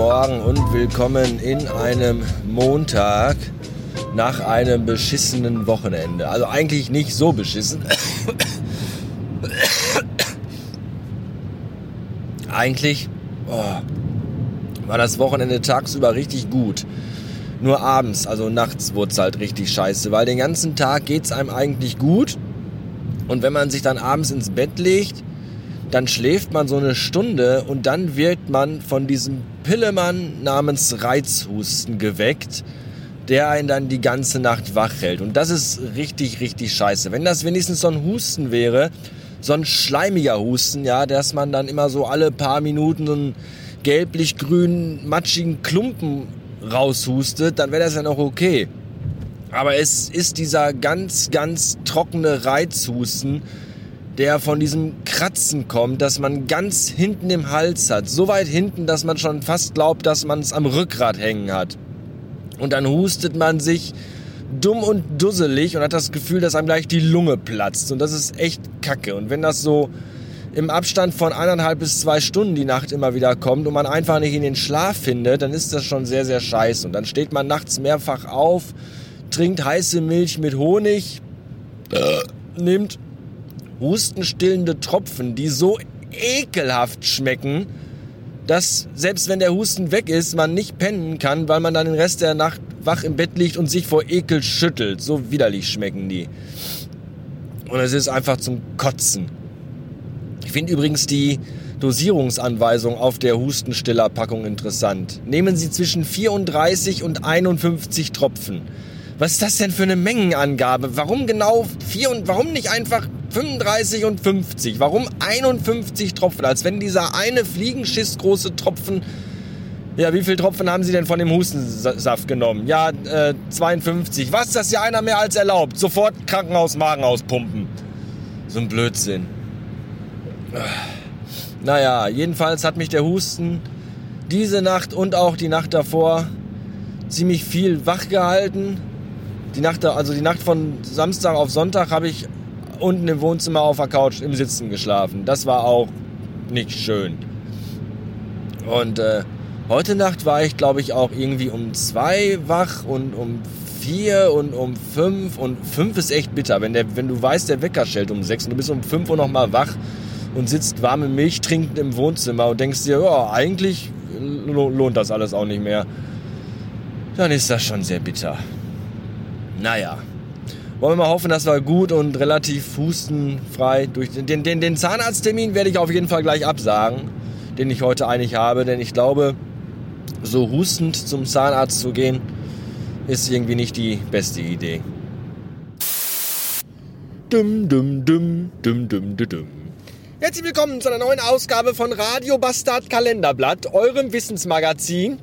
Morgen und willkommen in einem Montag nach einem beschissenen Wochenende. Also eigentlich nicht so beschissen. eigentlich oh, war das Wochenende tagsüber richtig gut. Nur abends, also nachts wurde es halt richtig scheiße, weil den ganzen Tag geht es einem eigentlich gut. Und wenn man sich dann abends ins Bett legt, dann schläft man so eine Stunde und dann wird man von diesem Pillemann namens Reizhusten geweckt, der einen dann die ganze Nacht wach hält. Und das ist richtig, richtig scheiße. Wenn das wenigstens so ein Husten wäre, so ein schleimiger Husten, ja, dass man dann immer so alle paar Minuten so einen gelblich-grünen, matschigen Klumpen raushustet, dann wäre das ja noch okay. Aber es ist dieser ganz, ganz trockene Reizhusten, der von diesem Kratzen kommt, dass man ganz hinten im Hals hat. So weit hinten, dass man schon fast glaubt, dass man es am Rückgrat hängen hat. Und dann hustet man sich dumm und dusselig und hat das Gefühl, dass einem gleich die Lunge platzt. Und das ist echt kacke. Und wenn das so im Abstand von eineinhalb bis zwei Stunden die Nacht immer wieder kommt und man einfach nicht in den Schlaf findet, dann ist das schon sehr, sehr scheiße. Und dann steht man nachts mehrfach auf, trinkt heiße Milch mit Honig, nimmt hustenstillende Tropfen, die so ekelhaft schmecken, dass selbst wenn der Husten weg ist, man nicht pennen kann, weil man dann den Rest der Nacht wach im Bett liegt und sich vor Ekel schüttelt. So widerlich schmecken die. Und es ist einfach zum Kotzen. Ich finde übrigens die Dosierungsanweisung auf der Hustenstillerpackung interessant. Nehmen Sie zwischen 34 und 51 Tropfen. Was ist das denn für eine Mengenangabe? Warum genau 4 und warum nicht einfach 35 und 50? Warum 51 Tropfen? Als wenn dieser eine Fliegenschiss große Tropfen. Ja, wie viele Tropfen haben Sie denn von dem Hustensaft genommen? Ja, äh, 52. Was? Das ja einer mehr als erlaubt. Sofort Krankenhaus Magen auspumpen. So ein Blödsinn. Naja, jedenfalls hat mich der Husten diese Nacht und auch die Nacht davor ziemlich viel wach gehalten die Nacht, also die Nacht von Samstag auf Sonntag habe ich unten im Wohnzimmer auf der Couch im Sitzen geschlafen. Das war auch nicht schön. Und äh, heute Nacht war ich, glaube ich, auch irgendwie um zwei wach und um vier und um fünf. Und fünf ist echt bitter. Wenn, der, wenn du weißt, der Wecker schellt um sechs und du bist um fünf Uhr nochmal wach und sitzt warme Milch trinkend im Wohnzimmer und denkst dir, ja, eigentlich lohnt das alles auch nicht mehr. Dann ist das schon sehr bitter. Naja. Wollen wir mal hoffen, dass wir gut und relativ hustenfrei durch den, den, den Zahnarzttermin werde ich auf jeden Fall gleich absagen, den ich heute eigentlich habe, denn ich glaube, so hustend zum Zahnarzt zu gehen, ist irgendwie nicht die beste Idee. Dum, dum, dum, dum, dum, dum, dum. Herzlich willkommen zu einer neuen Ausgabe von Radio Bastard Kalenderblatt, eurem Wissensmagazin.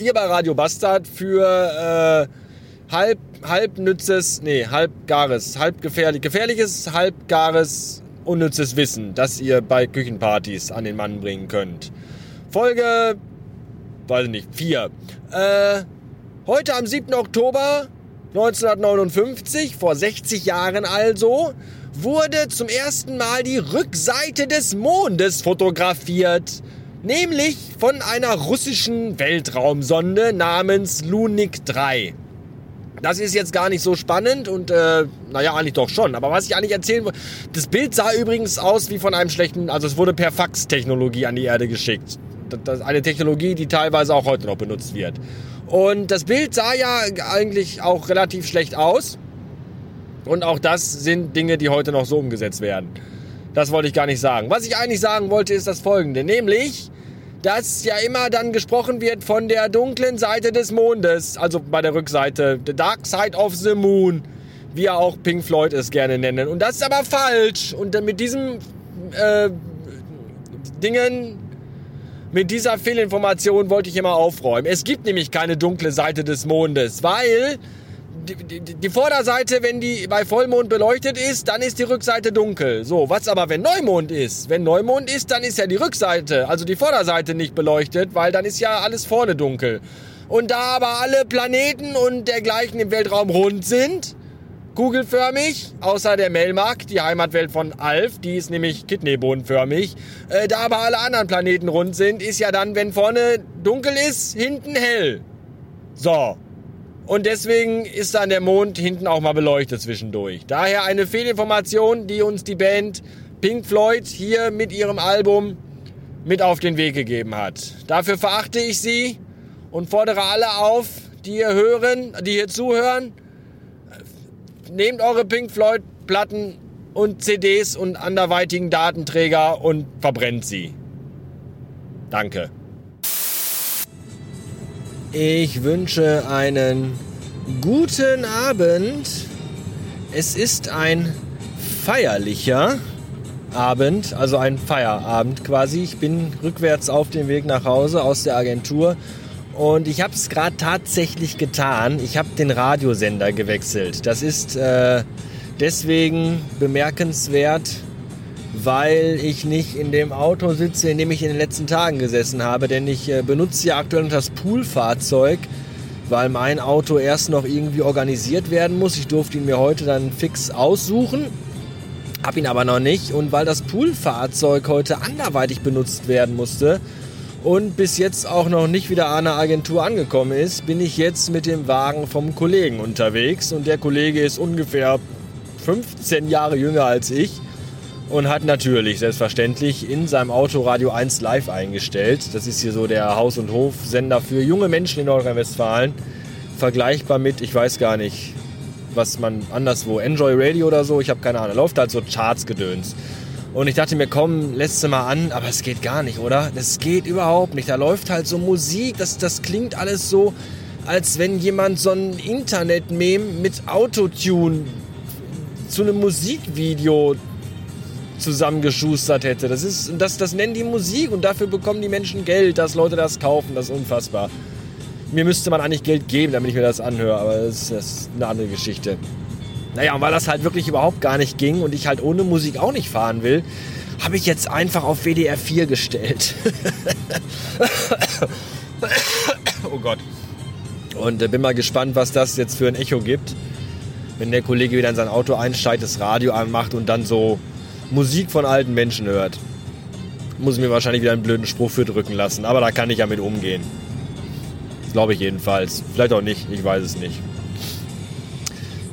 Hier bei Radio Bastard für äh, halb, halbnützes, nee, halbgares, halbgefährlich, gefährliches, halbgares, unnützes Wissen, das ihr bei Küchenpartys an den Mann bringen könnt. Folge, weiß ich nicht, vier. Äh, heute am 7. Oktober 1959, vor 60 Jahren also, wurde zum ersten Mal die Rückseite des Mondes fotografiert. Nämlich von einer russischen Weltraumsonde namens Lunik 3. Das ist jetzt gar nicht so spannend und äh, naja, eigentlich doch schon. Aber was ich eigentlich erzählen wollte, das Bild sah übrigens aus wie von einem schlechten, also es wurde per Fax-Technologie an die Erde geschickt. Das ist eine Technologie, die teilweise auch heute noch benutzt wird. Und das Bild sah ja eigentlich auch relativ schlecht aus. Und auch das sind Dinge, die heute noch so umgesetzt werden. Das wollte ich gar nicht sagen. Was ich eigentlich sagen wollte, ist das folgende. Nämlich, dass ja immer dann gesprochen wird von der dunklen Seite des Mondes, also bei der Rückseite, the dark side of the moon, wie ja auch Pink Floyd es gerne nennen. Und das ist aber falsch. Und mit diesem äh, Dingen, mit dieser Fehlinformation wollte ich immer aufräumen. Es gibt nämlich keine dunkle Seite des Mondes, weil die, die, Vorderseite, wenn die bei Vollmond beleuchtet ist, dann ist die Rückseite dunkel. So, was aber, wenn Neumond ist? Wenn Neumond ist, dann ist ja die Rückseite, also die Vorderseite nicht beleuchtet, weil dann ist ja alles vorne dunkel. Und da aber alle Planeten und dergleichen im Weltraum rund sind, kugelförmig, außer der Melmark, die Heimatwelt von Alf, die ist nämlich kidneybohnenförmig. Äh, da aber alle anderen Planeten rund sind, ist ja dann, wenn vorne dunkel ist, hinten hell. So. Und deswegen ist dann der Mond hinten auch mal beleuchtet zwischendurch. Daher eine Fehlinformation, die uns die Band Pink Floyd hier mit ihrem Album mit auf den Weg gegeben hat. Dafür verachte ich sie und fordere alle auf, die hier hören, die hier zuhören, nehmt eure Pink Floyd Platten und CDs und anderweitigen Datenträger und verbrennt sie. Danke. Ich wünsche einen guten Abend. Es ist ein feierlicher Abend, also ein Feierabend quasi. Ich bin rückwärts auf dem Weg nach Hause aus der Agentur und ich habe es gerade tatsächlich getan. Ich habe den Radiosender gewechselt. Das ist äh, deswegen bemerkenswert, weil ich nicht in dem Auto sitze, in dem ich in den letzten Tagen gesessen habe. Denn ich äh, benutze ja aktuell noch das Poolfahrzeug, weil mein Auto erst noch irgendwie organisiert werden muss. Ich durfte ihn mir heute dann fix aussuchen. Hab ihn aber noch nicht. Und weil das Poolfahrzeug heute anderweitig benutzt werden musste, und bis jetzt auch noch nicht wieder an der Agentur angekommen ist, bin ich jetzt mit dem Wagen vom Kollegen unterwegs und der Kollege ist ungefähr 15 Jahre jünger als ich und hat natürlich selbstverständlich in seinem Auto Radio 1 live eingestellt. Das ist hier so der Haus- und Hofsender für junge Menschen in Nordrhein-Westfalen. Vergleichbar mit, ich weiß gar nicht, was man anderswo, Enjoy Radio oder so, ich habe keine Ahnung, läuft halt so Charts-Gedöns. Und ich dachte mir, komm, lässt du mal an, aber es geht gar nicht, oder? Das geht überhaupt nicht. Da läuft halt so Musik, das, das klingt alles so, als wenn jemand so ein Internet-Meme mit Autotune zu einem Musikvideo zusammengeschustert hätte. Das ist, das, das nennen die Musik und dafür bekommen die Menschen Geld, dass Leute das kaufen. Das ist unfassbar. Mir müsste man eigentlich Geld geben, damit ich mir das anhöre, aber das ist, das ist eine andere Geschichte. Naja, und weil das halt wirklich überhaupt gar nicht ging und ich halt ohne Musik auch nicht fahren will, habe ich jetzt einfach auf WDR 4 gestellt. oh Gott. Und äh, bin mal gespannt, was das jetzt für ein Echo gibt. Wenn der Kollege wieder in sein Auto einsteigt, das Radio anmacht und dann so Musik von alten Menschen hört. Muss ich mir wahrscheinlich wieder einen blöden Spruch für drücken lassen. Aber da kann ich ja mit umgehen. Glaube ich jedenfalls. Vielleicht auch nicht, ich weiß es nicht.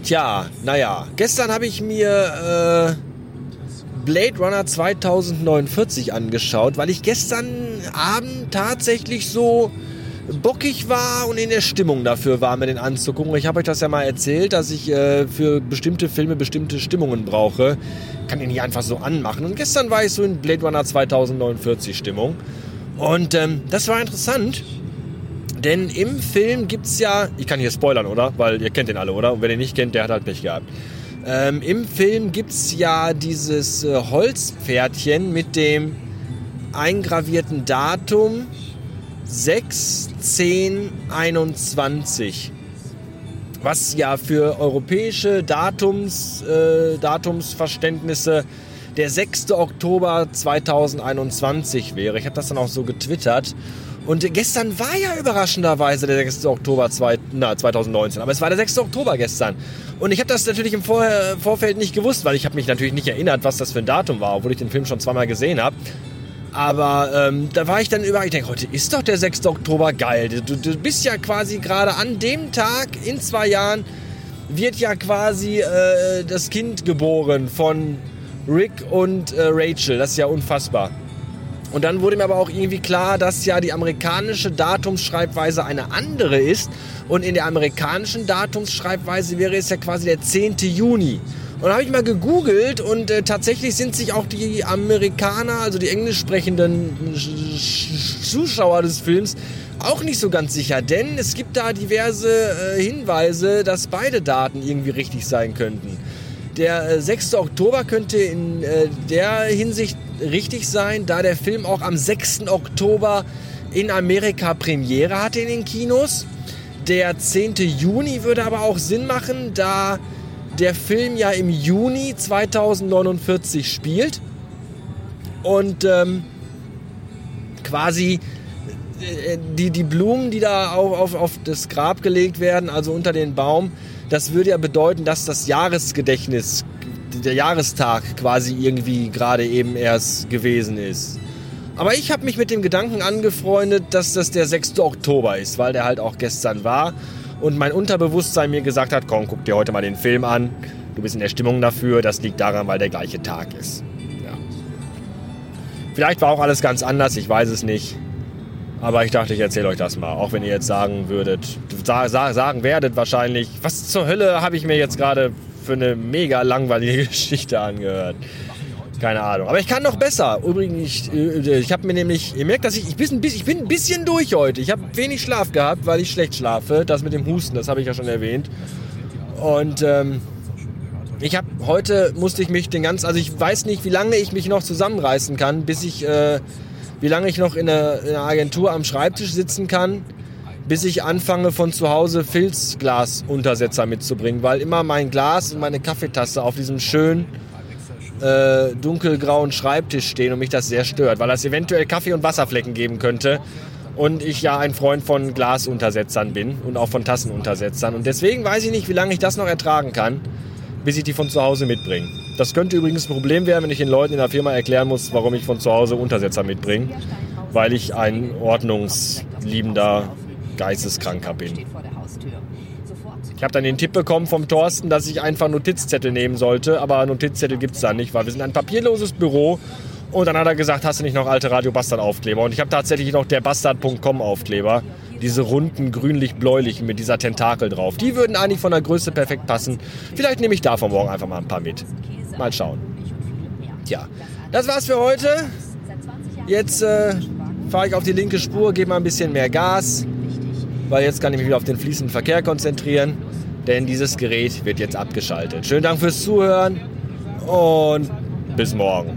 Tja, naja, gestern habe ich mir äh, Blade Runner 2049 angeschaut, weil ich gestern Abend tatsächlich so bockig war und in der Stimmung dafür war, mir den anzugucken. Ich habe euch das ja mal erzählt, dass ich äh, für bestimmte Filme bestimmte Stimmungen brauche. Kann den nicht einfach so anmachen. Und gestern war ich so in Blade Runner 2049 Stimmung. Und ähm, das war interessant denn im Film gibt es ja, ich kann hier spoilern, oder? Weil ihr kennt den alle, oder? Und wer den nicht kennt, der hat halt Pech gehabt. Ähm, Im Film gibt es ja dieses äh, Holzpferdchen mit dem eingravierten Datum 6, 10, 21. Was ja für europäische Datums, äh, Datumsverständnisse der 6. Oktober 2021 wäre. Ich habe das dann auch so getwittert. Und gestern war ja überraschenderweise der 6. Oktober zwei, na, 2019, aber es war der 6. Oktober gestern. Und ich habe das natürlich im Vor Vorfeld nicht gewusst, weil ich habe mich natürlich nicht erinnert, was das für ein Datum war, obwohl ich den Film schon zweimal gesehen habe. Aber ähm, da war ich dann überall, ich denke, heute ist doch der 6. Oktober geil. Du, du bist ja quasi gerade an dem Tag in zwei Jahren wird ja quasi äh, das Kind geboren von Rick und äh, Rachel. Das ist ja unfassbar. Und dann wurde mir aber auch irgendwie klar, dass ja die amerikanische Datumsschreibweise eine andere ist. Und in der amerikanischen Datumsschreibweise wäre es ja quasi der 10. Juni. Und habe ich mal gegoogelt und äh, tatsächlich sind sich auch die Amerikaner, also die englisch sprechenden Zuschauer des Films, auch nicht so ganz sicher. Denn es gibt da diverse äh, Hinweise, dass beide Daten irgendwie richtig sein könnten. Der 6. Äh, Oktober könnte in äh, der Hinsicht richtig sein, da der Film auch am 6. Oktober in Amerika Premiere hatte in den Kinos. Der 10. Juni würde aber auch Sinn machen, da der Film ja im Juni 2049 spielt und ähm, quasi äh, die, die Blumen, die da auf, auf, auf das Grab gelegt werden, also unter den Baum, das würde ja bedeuten, dass das Jahresgedächtnis, der Jahrestag quasi irgendwie gerade eben erst gewesen ist. Aber ich habe mich mit dem Gedanken angefreundet, dass das der 6. Oktober ist, weil der halt auch gestern war und mein Unterbewusstsein mir gesagt hat, komm, guck dir heute mal den Film an, du bist in der Stimmung dafür, das liegt daran, weil der gleiche Tag ist. Ja. Vielleicht war auch alles ganz anders, ich weiß es nicht. Aber ich dachte, ich erzähle euch das mal. Auch wenn ihr jetzt sagen würdet, sagen werdet wahrscheinlich, was zur Hölle habe ich mir jetzt gerade für eine mega langweilige Geschichte angehört. Keine Ahnung. Aber ich kann noch besser. Übrigens, ich, äh, ich habe mir nämlich, ihr merkt, dass ich, ich, bin, ich bin ein bisschen durch heute. Ich habe wenig Schlaf gehabt, weil ich schlecht schlafe. Das mit dem Husten, das habe ich ja schon erwähnt. Und ähm, ich habe heute musste ich mich den ganzen, also ich weiß nicht, wie lange ich mich noch zusammenreißen kann, bis ich, äh, wie lange ich noch in einer, in einer Agentur am Schreibtisch sitzen kann, bis ich anfange von zu Hause Filzglasuntersetzer mitzubringen, weil immer mein Glas und meine Kaffeetasse auf diesem schönen äh, dunkelgrauen Schreibtisch stehen und mich das sehr stört, weil das eventuell Kaffee- und Wasserflecken geben könnte. Und ich ja ein Freund von Glasuntersetzern bin und auch von Tassenuntersetzern. Und deswegen weiß ich nicht, wie lange ich das noch ertragen kann, bis ich die von zu Hause mitbringe. Das könnte übrigens ein Problem werden, wenn ich den Leuten in der Firma erklären muss, warum ich von zu Hause Untersetzer mitbringe. Weil ich ein ordnungsliebender Geisteskranker bin. Ich habe dann den Tipp bekommen vom Thorsten, dass ich einfach Notizzettel nehmen sollte, aber Notizzettel gibt es da nicht, weil wir sind ein papierloses Büro. Und dann hat er gesagt, hast du nicht noch alte Radio Bastard Aufkleber? Und ich habe tatsächlich noch der Bastard.com Aufkleber. Diese runden, grünlich-bläulichen mit dieser Tentakel drauf. Die würden eigentlich von der Größe perfekt passen. Vielleicht nehme ich davon morgen einfach mal ein paar mit. Mal schauen. Tja, das war's für heute. Jetzt äh, fahre ich auf die linke Spur, gebe mal ein bisschen mehr Gas weil jetzt kann ich mich wieder auf den fließenden Verkehr konzentrieren, denn dieses Gerät wird jetzt abgeschaltet. Schönen Dank fürs Zuhören und bis morgen.